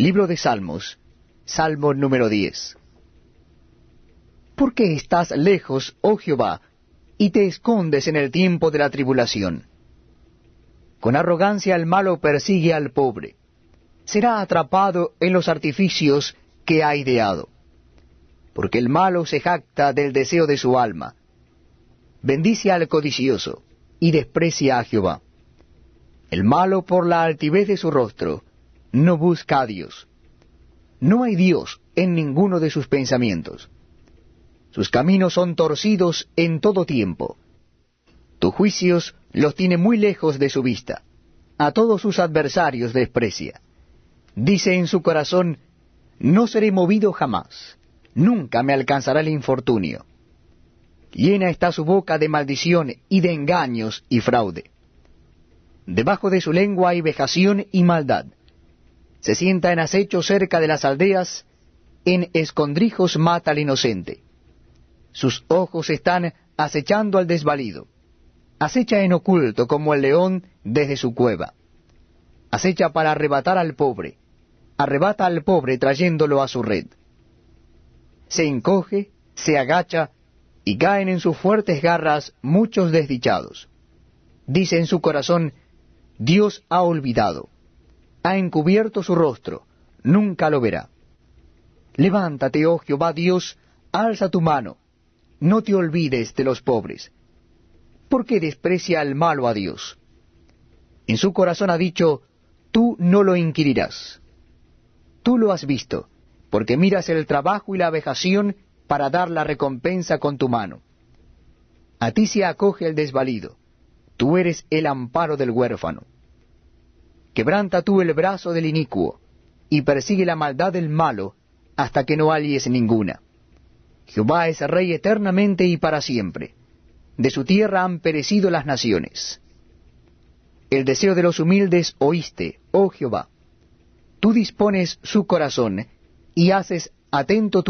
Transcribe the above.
Libro de Salmos, Salmo número 10. ¿Por qué estás lejos, oh Jehová, y te escondes en el tiempo de la tribulación? Con arrogancia el malo persigue al pobre. Será atrapado en los artificios que ha ideado. Porque el malo se jacta del deseo de su alma. Bendice al codicioso y desprecia a Jehová. El malo por la altivez de su rostro no busca a Dios. No hay Dios en ninguno de sus pensamientos. Sus caminos son torcidos en todo tiempo. Tus juicios los tiene muy lejos de su vista. A todos sus adversarios desprecia. Dice en su corazón, no seré movido jamás. Nunca me alcanzará el infortunio. Llena está su boca de maldición y de engaños y fraude. Debajo de su lengua hay vejación y maldad. Se sienta en acecho cerca de las aldeas, en escondrijos mata al inocente. Sus ojos están acechando al desvalido. Acecha en oculto como el león desde su cueva. Acecha para arrebatar al pobre. Arrebata al pobre trayéndolo a su red. Se encoge, se agacha, y caen en sus fuertes garras muchos desdichados. Dice en su corazón, Dios ha olvidado, ha encubierto su rostro, nunca lo verá. Levántate, oh Jehová Dios, alza tu mano, no te olvides de los pobres. ¿Por qué desprecia el malo a Dios? En su corazón ha dicho, tú no lo inquirirás. Tú lo has visto, porque miras el trabajo y la vejación para dar la recompensa con tu mano. A ti se acoge el desvalido, tú eres el amparo del huérfano. Quebranta tú el brazo del inicuo, y persigue la maldad del malo, hasta que no halles ninguna. Jehová es rey eternamente y para siempre. De su tierra han perecido las naciones. El deseo de los humildes oíste, oh Jehová. Tú dispones su corazón, y haces atento tu